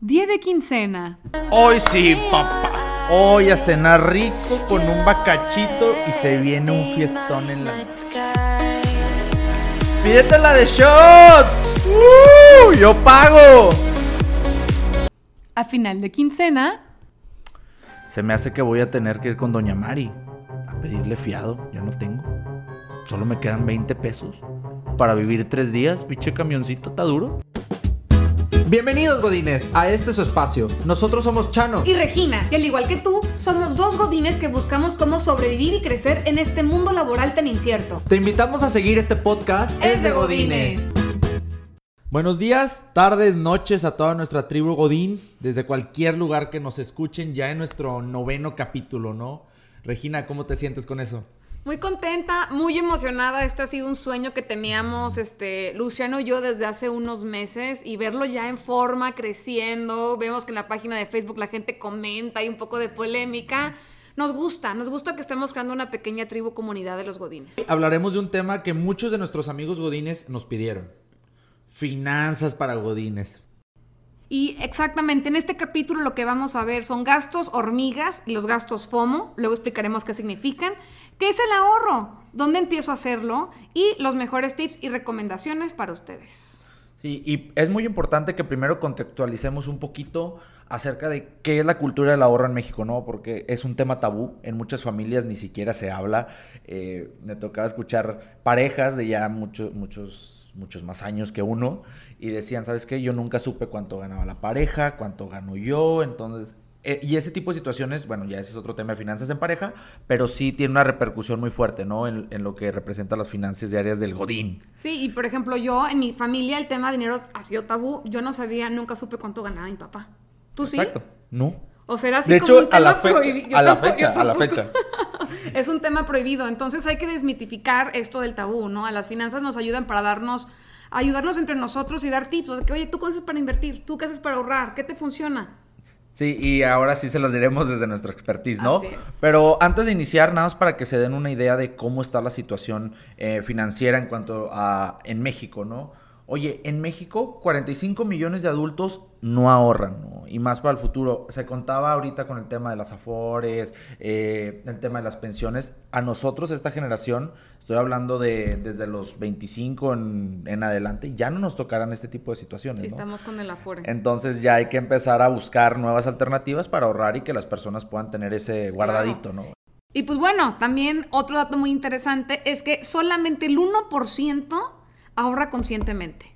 Día de quincena. Hoy sí, papá. Hoy a cenar rico con un bacachito y se viene un fiestón en la. Pídete la de shots. ¡Uh! Yo pago. A final de quincena. Se me hace que voy a tener que ir con Doña Mari a pedirle fiado. Ya no tengo. Solo me quedan 20 pesos para vivir tres días. Pinche camioncito, está duro. Bienvenidos Godines a este su espacio. Nosotros somos Chano. y Regina, y al igual que tú, somos dos godines que buscamos cómo sobrevivir y crecer en este mundo laboral tan incierto. Te invitamos a seguir este podcast. Es de Godines. Buenos días, tardes, noches a toda nuestra tribu Godín, desde cualquier lugar que nos escuchen ya en nuestro noveno capítulo, ¿no? Regina, ¿cómo te sientes con eso? Muy contenta, muy emocionada. Este ha sido un sueño que teníamos, este, Luciano y yo desde hace unos meses y verlo ya en forma, creciendo. Vemos que en la página de Facebook la gente comenta, hay un poco de polémica. Nos gusta, nos gusta que estemos creando una pequeña tribu comunidad de los godines. Hablaremos de un tema que muchos de nuestros amigos Godines nos pidieron. Finanzas para Godines. Y exactamente, en este capítulo lo que vamos a ver son gastos hormigas y los gastos FOMO. Luego explicaremos qué significan. ¿Qué es el ahorro? ¿Dónde empiezo a hacerlo? Y los mejores tips y recomendaciones para ustedes. Sí, y es muy importante que primero contextualicemos un poquito acerca de qué es la cultura del ahorro en México, ¿no? Porque es un tema tabú, en muchas familias ni siquiera se habla. Eh, me tocaba escuchar parejas de ya muchos, muchos, muchos más años que uno y decían, ¿sabes qué? Yo nunca supe cuánto ganaba la pareja, cuánto gano yo, entonces... eh, y ese tipo de situaciones, bueno, ya ese es otro tema de finanzas en pareja, pero sí tiene una repercusión muy fuerte, ¿no? En, en lo que representa las finanzas diarias del Godín. Sí, y por ejemplo, yo en mi familia el tema de dinero ha sido tabú. Yo no sabía, nunca supe cuánto ganaba mi papá. ¿Tú sí? Exacto. No. O será así De como hecho, un a la tema fecha, yo a la fecha, a la fecha. es un tema prohibido. Entonces hay que desmitificar esto del tabú, ¿no? A las finanzas nos ayudan para darnos, ayudarnos entre nosotros y dar tips. De que, oye, ¿tú qué haces para invertir? ¿Tú qué haces para ahorrar? ¿Qué te funciona? Sí, y ahora sí se los diremos desde nuestra expertise, ¿no? Así es. Pero antes de iniciar, nada más para que se den una idea de cómo está la situación eh, financiera en cuanto a en México, ¿no? Oye, en México 45 millones de adultos no ahorran, ¿no? Y más para el futuro. Se contaba ahorita con el tema de las afores, eh, el tema de las pensiones. A nosotros, esta generación, estoy hablando de desde los 25 en, en adelante, ya no nos tocarán este tipo de situaciones, Si ¿no? estamos con el afore. Entonces ya hay que empezar a buscar nuevas alternativas para ahorrar y que las personas puedan tener ese guardadito, ¿no? Y pues bueno, también otro dato muy interesante es que solamente el 1% ahorra conscientemente.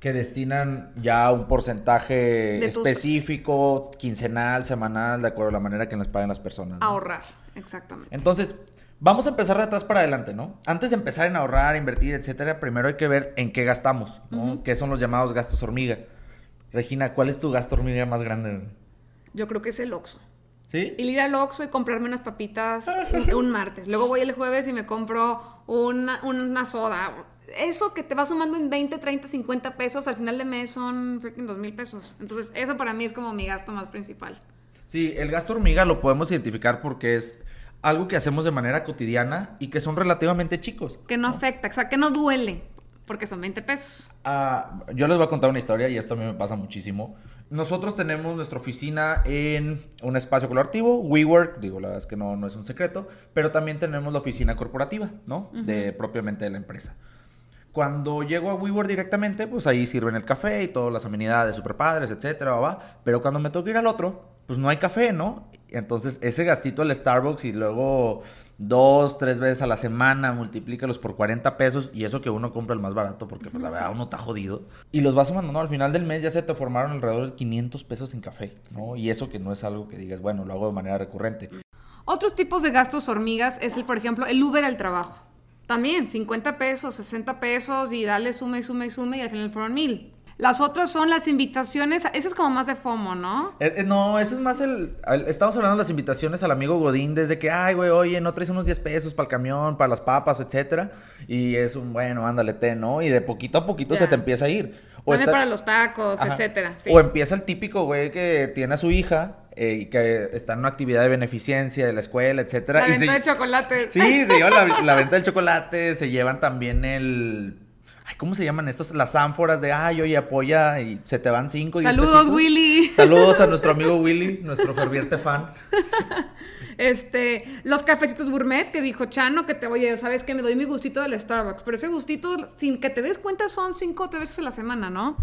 Que destinan ya un porcentaje De tus- específico, quincenal, semanal, de acuerdo a la manera que les paguen las personas. ¿no? Ahorrar, exactamente. Entonces, vamos a empezar de atrás para adelante, ¿no? Antes de empezar en ahorrar, invertir, etcétera, primero hay que ver en qué gastamos, ¿no? ¿Qué son los llamados gastos hormiga? Regina, ¿cuál es tu gasto hormiga más grande? Yo creo que es el Oxxo. ¿Sí? El ir al Oxxo y comprarme unas papitas un, un martes. Luego voy el jueves y me compro una, una soda. Eso que te va sumando en 20, 30, 50 pesos, al final de mes son freaking 2 mil pesos. Entonces, eso para mí es como mi gasto más principal. Sí, el gasto hormiga lo podemos identificar porque es algo que hacemos de manera cotidiana y que son relativamente chicos. Que no afecta, o sea, que no duele, porque son 20 pesos. Ah, yo les voy a contar una historia y esto a mí me pasa muchísimo. Nosotros tenemos nuestra oficina en un espacio colaborativo, WeWork, digo, la verdad es que no, no es un secreto, pero también tenemos la oficina corporativa, ¿no? De propiamente de la empresa. Cuando llego a WeWork directamente, pues ahí sirven el café y todas las amenidades super padres, etcétera, va, va. Pero cuando me toca ir al otro, pues no hay café, ¿no? Entonces, ese gastito al Starbucks y luego dos, tres veces a la semana, multiplícalos por 40 pesos y eso que uno compra el más barato porque pues, la verdad uno está jodido. Y los vas sumando, ¿no? Al final del mes ya se te formaron alrededor de 500 pesos en café, ¿no? Y eso que no es algo que digas, bueno, lo hago de manera recurrente. Otros tipos de gastos hormigas es el, por ejemplo, el Uber al trabajo. También, 50 pesos, 60 pesos y dale suma y suma y suma y al final fueron mil. Las otras son las invitaciones, eso es como más de FOMO, ¿no? Eh, eh, no, eso es más el, el- Estamos hablando de las invitaciones al amigo Godín desde que, ay, güey, oye, no traes unos 10 pesos para el camión, para las papas, etcétera. Y es un, bueno, ándale, te, ¿no? Y de poquito a poquito se te empieza a ir. Dame está- para los tacos, Ajá. etcétera. Sí. O empieza el típico güey que tiene a su hija eh, y que está en una actividad de beneficencia de la escuela, etcétera. La y venta se- de chocolates. Sí, se llevan la, la venta del chocolate, se llevan también el... Ay, ¿cómo se llaman estos? Las ánforas de, ay, oye, apoya y se te van cinco. diez Saludos, pesitos. Willy. Saludos a nuestro amigo Willy, nuestro ferviente fan. Este, los cafecitos gourmet que dijo Chano, que te, oye, sabes que me doy mi gustito del Starbucks, pero ese gustito, sin que te des cuenta, son cinco o tres veces a la semana, ¿no?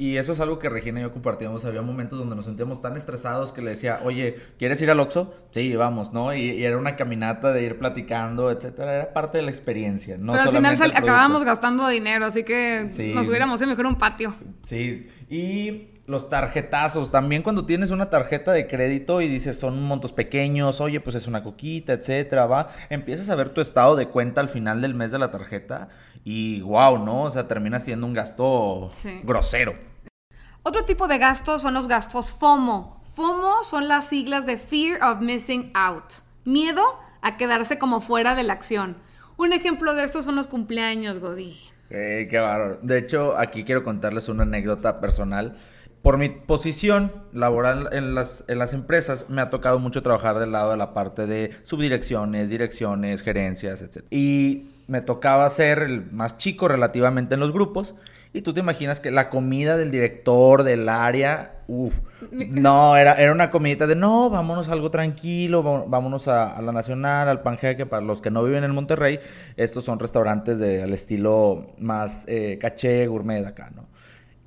Y eso es algo que Regina y yo compartíamos. Había momentos donde nos sentíamos tan estresados que le decía, oye, ¿quieres ir al Oxxo? Sí, vamos, ¿no? Y, y era una caminata de ir platicando, etcétera. Era parte de la experiencia. No pero al final sal- acabábamos gastando dinero, así que Sí. nos hubiéramos ido mejor a un patio. Sí, y los tarjetazos, también cuando tienes una tarjeta de crédito y dices son montos pequeños, oye, pues es una coquita, etcétera, va, empiezas a ver tu estado de cuenta al final del mes de la tarjeta y wow, ¿no? O sea, termina siendo un gasto Sí. grosero. Otro tipo de gastos son los gastos FOMO. FOMO son las siglas de Fear of Missing Out. Miedo a quedarse como fuera de la acción. Un ejemplo de esto son los cumpleaños, Godín. Qué bárbaro. De hecho, aquí quiero contarles una anécdota personal. Por mi posición laboral en las, en las empresas, me ha tocado mucho trabajar del lado de la parte de subdirecciones, direcciones, gerencias, etc. Y me tocaba ser el más chico relativamente en los grupos. Y tú te imaginas que la comida del director del área, uff, no, era, era una comidita de no, vámonos a algo tranquilo, vámonos a, a la Nacional, al Panjeque, para los que no viven en Monterrey, estos son restaurantes de, al estilo más eh, caché, gourmet acá, ¿no?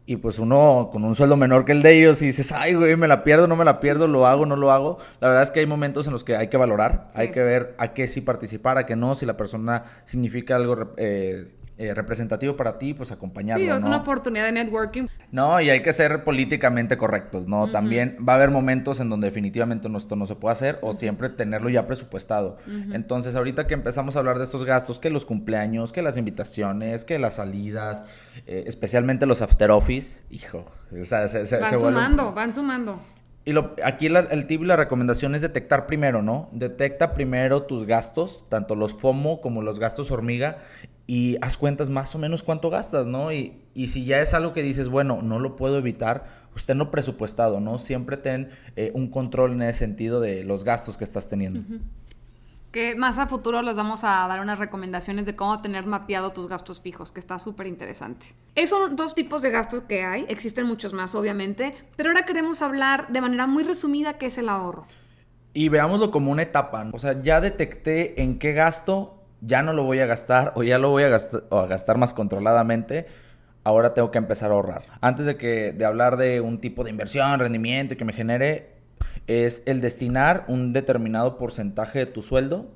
Y pues uno con un sueldo menor que el de ellos y dices, ay, güey, me la pierdo, no me la pierdo, lo hago, no lo hago. La verdad es que hay momentos en los que hay que valorar, Sí. hay que ver a qué sí participar, a qué no, si la persona significa algo eh, eh, representativo para ti, pues acompañarlo, Sí, es ¿no? una oportunidad de networking. No, y hay que ser políticamente correctos, ¿no? También va a haber momentos en donde definitivamente no, esto no se puede hacer o siempre tenerlo ya presupuestado. Entonces, ahorita que empezamos a hablar de estos gastos, que los cumpleaños, que las invitaciones, que las salidas, eh, especialmente los after office, hijo, o sea, se, se- Van se vuelve- sumando, van sumando. y lo- aquí la- el tip y la recomendación es detectar primero, ¿no? Detecta primero tus gastos, tanto los FOMO como los gastos hormiga, y haz cuentas más o menos cuánto gastas, ¿no? Y, y si ya es algo que dices, bueno, no lo puedo evitar, pues tenlo presupuestado, ¿no? Siempre ten eh, un control en ese sentido de los gastos que estás teniendo. Que más a futuro les vamos a dar unas recomendaciones de cómo tener mapeado tus gastos fijos, que está súper interesante. Esos son dos tipos de gastos que hay, existen muchos más obviamente, pero ahora queremos hablar de manera muy resumida qué es el ahorro. Y veámoslo como una etapa. ¿no? O sea, ya detecté en qué gasto, ya no lo voy a gastar o ya lo voy a gastar, o a gastar más controladamente. Ahora tengo que empezar a ahorrar. Antes de que de hablar de un tipo de inversión, rendimiento y que me genere, es el destinar un determinado porcentaje de tu sueldo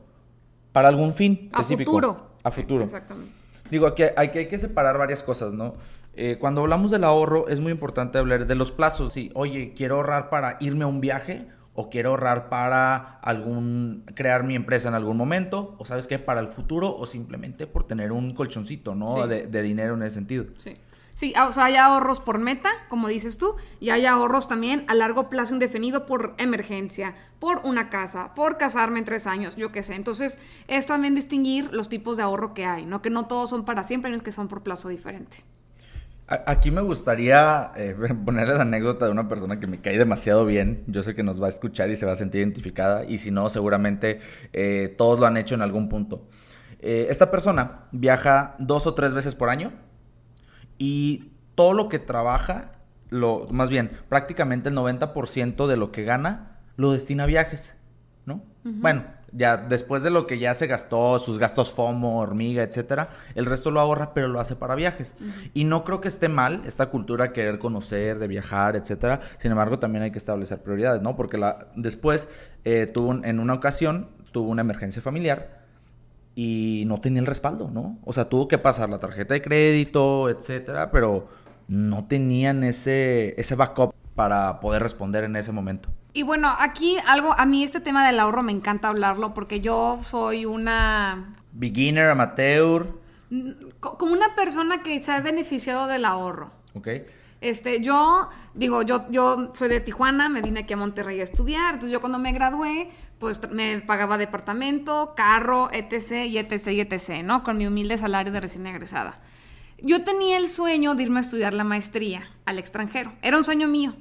para algún fin A específico. futuro. A futuro. Exactamente. Digo, aquí hay que, hay que separar varias cosas, ¿no? Eh, cuando hablamos del ahorro, es muy importante hablar de los plazos. Sí, oye, quiero ahorrar para irme a un viaje, o quiero ahorrar para algún crear mi empresa en algún momento, o sabes qué, para el futuro, o simplemente por tener un colchoncito, ¿no? Sí. De, de dinero en ese sentido. Sí. Sí, ah, o sea, hay ahorros por meta, como dices tú, y hay ahorros también a largo plazo indefinido por emergencia, por una casa, por casarme en tres años, yo qué sé. Entonces, es también distinguir los tipos de ahorro que hay, ¿no? Que no todos son para siempre, no es que son por plazo diferente. Aquí me gustaría eh, ponerle la anécdota de una persona que me cae demasiado bien. Yo sé que nos va a escuchar y se va a sentir identificada. Y si no, seguramente eh, todos lo han hecho en algún punto. Eh, esta persona viaja dos o tres veces por año. Y todo lo que trabaja, lo, más bien, prácticamente el 90% de lo que gana lo destina a viajes, ¿no? Bueno, ya después de lo que ya se gastó, sus gastos FOMO, hormiga, etcétera, el resto lo ahorra, pero lo hace para viajes. Y no creo que esté mal esta cultura de querer conocer, de viajar, etcétera. Sin embargo, también hay que establecer prioridades, ¿no? Porque la, después eh, tuvo un- en una ocasión tuvo una emergencia familiar y no tenía el respaldo, ¿no? O sea, tuvo que pasar la tarjeta de crédito, etcétera, pero no tenían ese, ese backup para poder responder en ese momento. Y bueno, aquí algo, a mí este tema del ahorro me encanta hablarlo porque yo soy una Beginner, amateur, co- como una persona que se ha beneficiado del ahorro. ¿ok? Este, yo, digo, yo, yo soy de Tijuana, me vine aquí a Monterrey a estudiar, entonces yo cuando me gradué, pues me pagaba departamento, carro, etc, y etc, y etc, ¿no? Con mi humilde salario de recién egresada. Yo tenía el sueño de irme a estudiar la maestría al extranjero, era un sueño mío.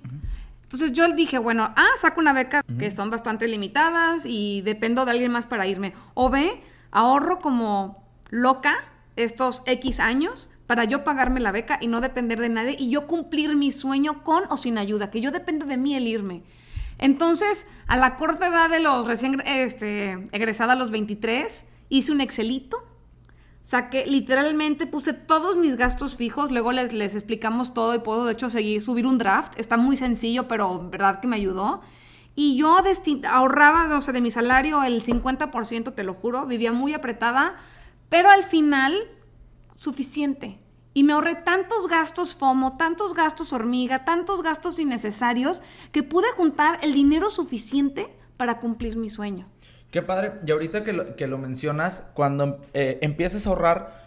Entonces yo dije, bueno, ah, saco una beca que son bastante limitadas y dependo de alguien más para irme. O B, ahorro como loca estos X años para yo pagarme la beca y no depender de nadie y yo cumplir mi sueño con o sin ayuda, que yo depende de mí el irme. Entonces, a la corta edad de los recién este, egresada a los 23, hice un Excelito. Saqué, literalmente puse todos mis gastos fijos, luego les, les explicamos todo y puedo de hecho seguir, subir un draft. Está muy sencillo, pero verdad que me ayudó. Y yo ahorraba, o sea, de mi salario el 50%, te lo juro, vivía muy apretada, pero al final suficiente. Y me ahorré tantos gastos FOMO, tantos gastos hormiga, tantos gastos innecesarios, que pude juntar el dinero suficiente para cumplir mi sueño. Qué padre. Y ahorita que lo, que lo mencionas, cuando eh, empieces a ahorrar,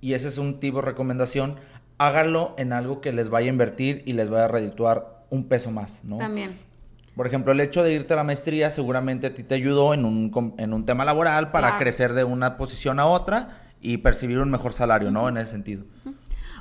y ese es un tipo de recomendación, hágalo en algo que les vaya a invertir y les vaya a redituar un peso más, ¿no? También. Por ejemplo, el hecho de irte a la maestría seguramente a ti te ayudó en un, en un tema laboral para crecer de una posición a otra y percibir un mejor salario, ¿no? En ese sentido.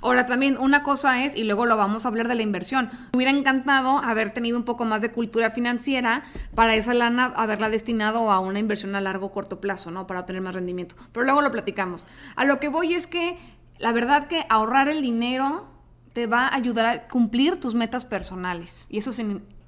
Ahora también una cosa es, y luego lo vamos a hablar de la inversión, me hubiera encantado haber tenido un poco más de cultura financiera para esa lana haberla destinado a una inversión a largo o corto plazo, ¿no? Para obtener más rendimiento. Pero luego lo platicamos. A lo que voy es que la verdad que ahorrar el dinero te va a ayudar a cumplir tus metas personales. Y eso es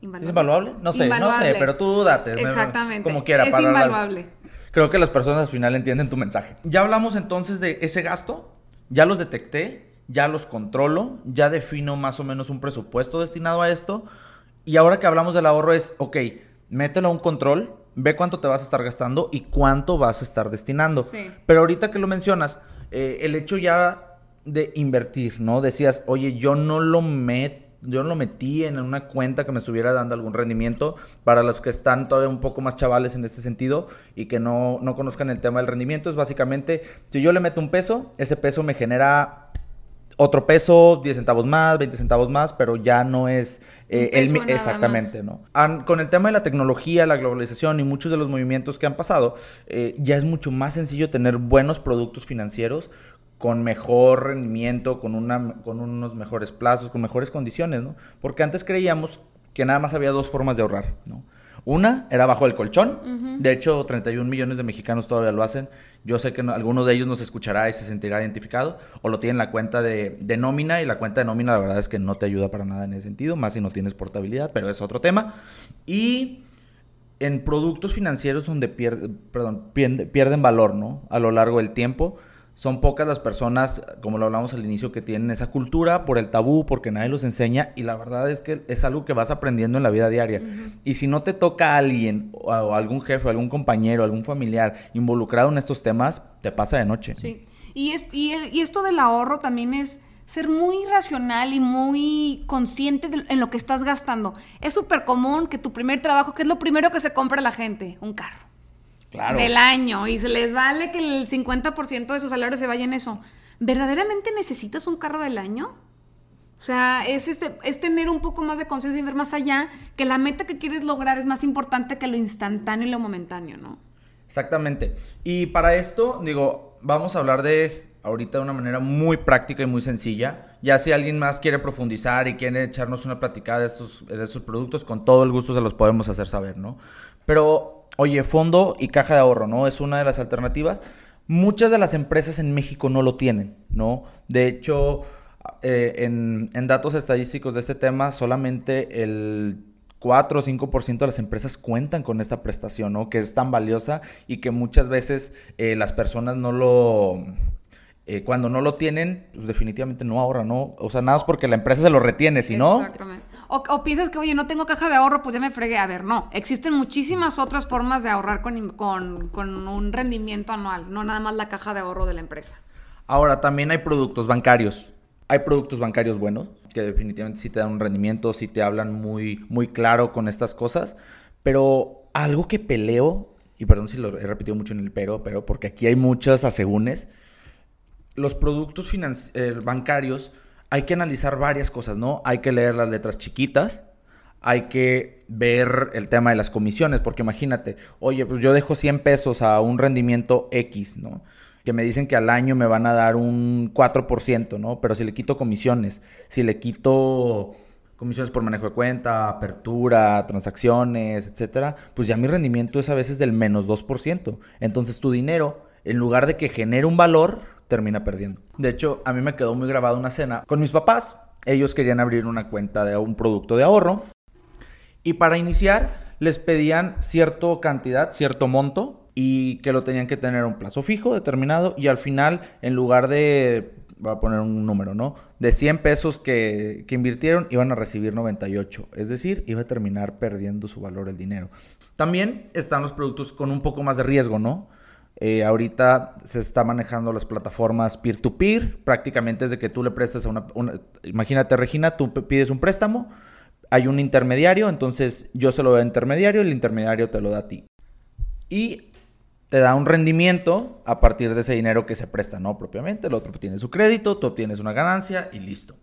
Invaluable. ¿Es invaluable? No sé, no sé, pero tú date. Exactamente. Como quiera. Es invaluable. Creo que las personas al final entienden tu mensaje. Ya hablamos entonces de ese gasto, ya los detecté, ya los controlo, ya defino más o menos un presupuesto destinado a esto. Y ahora que hablamos del ahorro es, ok, mételo a un control, ve cuánto te vas a estar gastando y cuánto vas a estar destinando. Sí. Pero ahorita que lo mencionas, eh, el hecho ya de invertir, ¿no? Decías, oye, yo no lo meto yo lo metí en una cuenta que me estuviera dando algún rendimiento para los que están todavía un poco más chavales en este sentido y que no, conozcan el tema del rendimiento. Es básicamente, si yo le meto un peso, ese peso me genera otro peso, 10 centavos más, 20 centavos más, pero ya no es eh, el exactamente, ¿no? con el tema de la tecnología, la globalización y muchos de los movimientos que han pasado, eh, ya es mucho más sencillo tener buenos productos financieros con mejor rendimiento, con, una, con unos mejores plazos, con mejores condiciones, ¿no? Porque antes creíamos que nada más había dos formas de ahorrar, ¿no? Una era bajo el colchón, de hecho 31 millones de mexicanos todavía lo hacen, yo sé que alguno de ellos nos escuchará y se sentirá identificado, o lo tienen la cuenta de, de, nómina, y la cuenta de nómina la verdad es que no te ayuda para nada en ese sentido, más si no tienes portabilidad, pero es otro tema. Y en productos financieros donde perdón, pierden valor, ¿no? A lo largo del tiempo, son pocas las personas, como lo hablamos al inicio, que tienen esa cultura por el tabú, porque nadie los enseña y la verdad es que es algo que vas aprendiendo en la vida diaria. Y si no te toca a alguien, o algún jefe, algún compañero, algún familiar involucrado en estos temas, te pasa de noche. Sí. Y, es, y, esto del ahorro también es ser muy racional y muy consciente en lo que estás gastando. Es súper común que tu primer trabajo, que es lo primero que se compra la gente? Un carro del año y se les vale que el 50% de su salario se vaya en eso. ¿Verdaderamente necesitas un carro del año? O sea, es, este, es tener un poco más de conciencia y ver más allá que la meta que quieres lograr es más importante que lo instantáneo y lo momentáneo, ¿no? Exactamente. Y para esto, digo, vamos a hablar de ahorita de una manera muy práctica y muy sencilla. Ya si alguien más quiere profundizar y quiere echarnos una platicada de estos, de estos productos, con todo el gusto se los podemos hacer saber, ¿no? Pero Oye, fondo y caja de ahorro, ¿no? Es una de las alternativas. Muchas de las empresas en México no lo tienen, ¿no? De hecho, eh, en, datos estadísticos de este tema, solamente el 4 o 5% de las empresas cuentan con esta prestación, ¿no? Que es tan valiosa y que muchas veces eh, las personas no lo eh, cuando no lo tienen, pues definitivamente no ahorran, ¿no? O sea, nada es porque la empresa se lo retiene, si no... Exactamente. O, piensas que, oye, no tengo caja de ahorro, pues ya me fregué. A ver, no. Existen muchísimas otras formas de ahorrar con, con, un rendimiento anual, no nada más la caja de ahorro de la empresa. Ahora, también hay productos bancarios. Hay productos bancarios buenos, que definitivamente sí te dan un rendimiento, sí te hablan muy, muy claro con estas cosas. Pero algo que peleo, y perdón si lo he repetido mucho en el pero, pero porque aquí hay muchos asegúnes los productos eh, bancarios hay que analizar varias cosas, ¿no? Hay que leer las letras chiquitas, hay que ver el tema de las comisiones, porque imagínate, oye, pues yo dejo 100 pesos a un rendimiento X, ¿no? Que me dicen que al año me van a dar un 4%, ¿no? Pero si le quito comisiones, si le quito comisiones por manejo de cuenta, apertura, transacciones, etcétera, pues ya mi rendimiento es a veces del menos 2%. Entonces tu dinero, en lugar de que genere un valor, termina perdiendo. De hecho, a mí me quedó muy grabada una cena con mis papás. Ellos querían abrir una cuenta de un producto de ahorro. Y para iniciar, les pedían cierta cantidad, cierto monto, y que lo tenían que tener un plazo fijo determinado. Y al final, en lugar de voy a poner un número, ¿no? De 100 pesos que, que, invirtieron, iban a recibir 98. Es decir, iba a terminar perdiendo su valor el dinero. También están los productos con un poco más de riesgo, ¿no? Eh, ahorita se está manejando las plataformas peer-to-peer. Prácticamente es de que tú le prestas a una, una, Imagínate, Regina, tú pides un préstamo, hay un intermediario, entonces yo se lo doy a intermediario y el intermediario te lo da a ti. Y te da un rendimiento a partir de ese dinero que se presta, ¿no? Propiamente, el otro tiene su crédito, tú obtienes una ganancia y listo.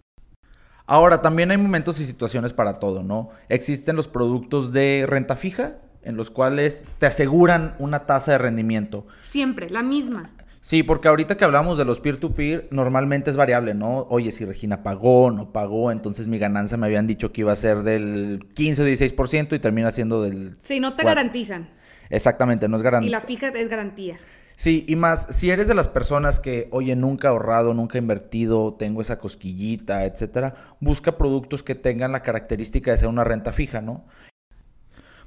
Ahora, también hay momentos y situaciones para todo, ¿no? Existen los productos de renta fija, en los cuales te aseguran una tasa de rendimiento. Siempre, la misma. Sí, porque ahorita que hablamos de los peer-to-peer, normalmente es variable, ¿no? Oye, si Regina pagó, no pagó, entonces mi ganancia me habían dicho que iba a ser del 15 o 16% y termina siendo del... Sí, no te 4. garantizan. Exactamente, no es garantía. Y la fija es garantía. Sí, y más, si eres de las personas que, oye, nunca he ahorrado, nunca he invertido, tengo esa cosquillita, etcétera, busca productos que tengan la característica de ser una renta fija, ¿no?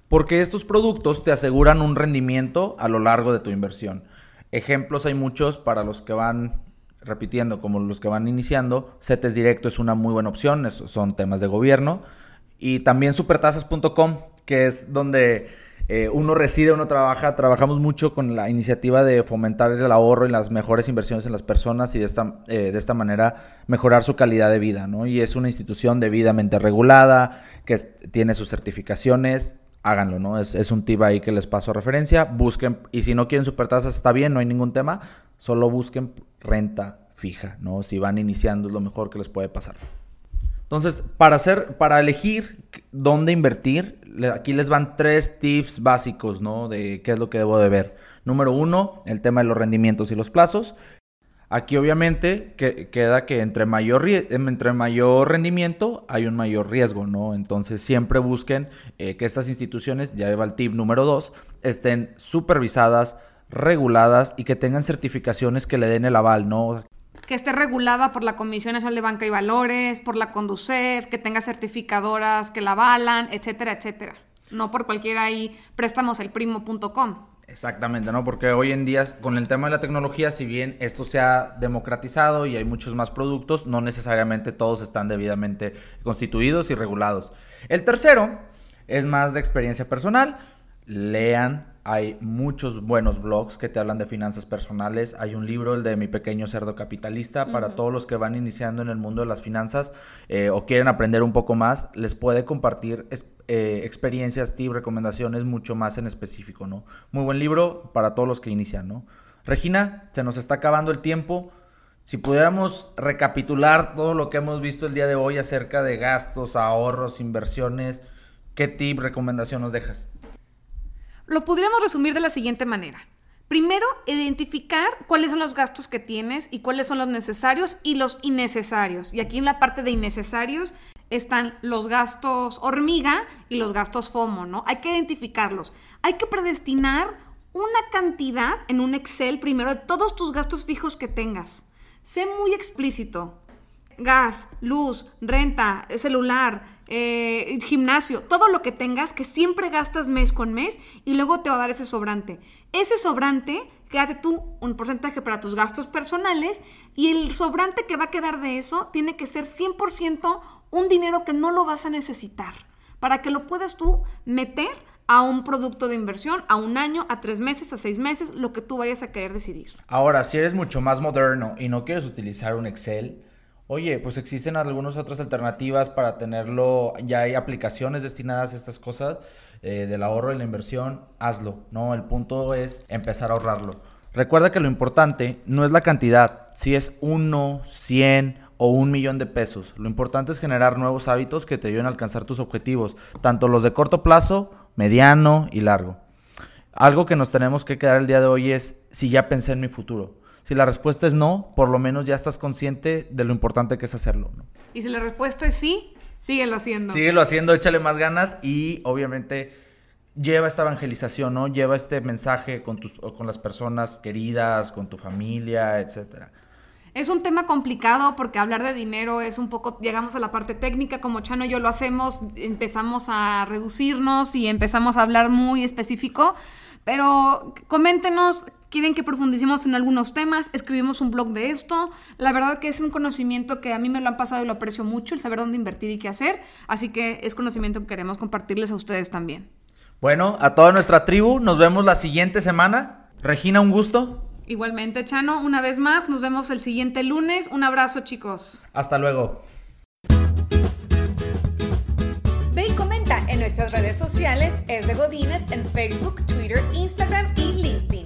Porque estos productos te aseguran un rendimiento a lo largo de tu inversión. Ejemplos hay muchos para los que van repitiendo, como los que van iniciando. CETES Directo es una muy buena opción, esos son temas de gobierno. Y también supertasas.com, que es donde eh, uno reside, uno trabaja. Trabajamos mucho con la iniciativa de fomentar el ahorro y las mejores inversiones en las personas y de esta, eh, de esta manera mejorar su calidad de vida, ¿no? Y es una institución debidamente regulada, que tiene sus certificaciones, háganlo, ¿no? Es, es, un tip ahí que les paso a referencia. Busquen, y si no quieren supertasas, está bien, no hay ningún tema. Solo busquen renta fija, ¿no? Si van iniciando es lo mejor que les puede pasar. Entonces, para hacer, para elegir dónde invertir, aquí les van tres tips básicos, ¿no? De qué es lo que debo de ver. Número uno, el tema de los rendimientos y los plazos. Aquí obviamente que, queda que entre mayor, entre mayor rendimiento hay un mayor riesgo, ¿no? Entonces siempre busquen eh, que estas instituciones, ya va el tip número dos, estén supervisadas, reguladas y que tengan certificaciones que le den el aval, ¿no? Que esté regulada por la Comisión Nacional de Banca y Valores, por la Conducef, que tenga certificadoras que la avalan, etcétera, etcétera. No por cualquiera ahí préstamoselprimo.com. Exactamente, ¿no? Porque hoy en día con el tema de la tecnología, si bien esto se ha democratizado y hay muchos más productos, no necesariamente todos están debidamente constituidos y regulados. El tercero es más de experiencia personal. Lean, hay muchos buenos blogs que te hablan de finanzas personales. Hay un libro, el de Mi Pequeño Cerdo Capitalista, para uh -huh. todos los que van iniciando en el mundo de las finanzas eh, o quieren aprender un poco más, les puede compartir eh, experiencias, tips, recomendaciones mucho más en específico, ¿no? Muy buen libro para todos los que inician, ¿no? Regina, se nos está acabando el tiempo. Si pudiéramos recapitular todo lo que hemos visto el día de hoy acerca de gastos, ahorros, inversiones, ¿qué tip, recomendación nos dejas? Lo podríamos resumir de la siguiente manera. Primero, identificar cuáles son los gastos que tienes y cuáles son los necesarios y los innecesarios. Y aquí en la parte de innecesarios están los gastos hormiga y los gastos FOMO, ¿no? Hay que identificarlos. Hay que predestinar una cantidad en un Excel primero de todos tus gastos fijos que tengas. Sé muy explícito. Gas, luz, renta, celular, eh, gimnasio, todo lo que tengas que siempre gastas mes con mes y luego te va a dar ese sobrante. Ese sobrante, quédate tú un porcentaje para tus gastos personales y el sobrante que va a quedar de eso tiene que ser 100% un dinero que no lo vas a necesitar para que lo puedas tú meter a un producto de inversión, a un año, a tres meses, a seis meses, lo que tú vayas a querer decidir. Ahora, si eres mucho más moderno y no quieres utilizar un Excel, Oye, pues existen algunas otras alternativas para tenerlo, ya hay aplicaciones destinadas a estas cosas eh, del ahorro y la inversión, hazlo, ¿no? El punto es empezar a ahorrarlo. Recuerda que lo importante no es la cantidad, si es uno, cien o un millón de pesos. Lo importante es generar nuevos hábitos que te ayuden a alcanzar tus objetivos, tanto los de corto plazo, mediano y largo. Algo que nos tenemos que quedar el día de hoy es si ya pensé en mi futuro. Si la respuesta es no, por lo menos ya estás consciente de lo importante que es hacerlo. Y si la respuesta es sí, síguelo haciendo. Síguelo haciendo, échale más ganas y obviamente lleva esta evangelización, ¿no? Lleva este mensaje con, tus, con las personas queridas, con tu familia, etcétera. Es un tema complicado porque hablar de dinero es un poco, llegamos a la parte técnica, como Chano y yo lo hacemos, empezamos a reducirnos y empezamos a hablar muy específico, pero coméntenos, quieren que profundicemos en algunos temas, escribimos un blog de esto, la verdad que es un conocimiento que a mí me lo han pasado y lo aprecio mucho, el saber dónde invertir y qué hacer, así que es conocimiento que queremos compartirles a ustedes también. Bueno, a toda nuestra tribu, nos vemos la siguiente semana. Regina, un gusto. Igualmente, Chano, una vez más, nos vemos el siguiente lunes. Un abrazo, chicos. Hasta luego. Ve y comenta en nuestras redes sociales es de Godines en Facebook, Twitter, Instagram y LinkedIn.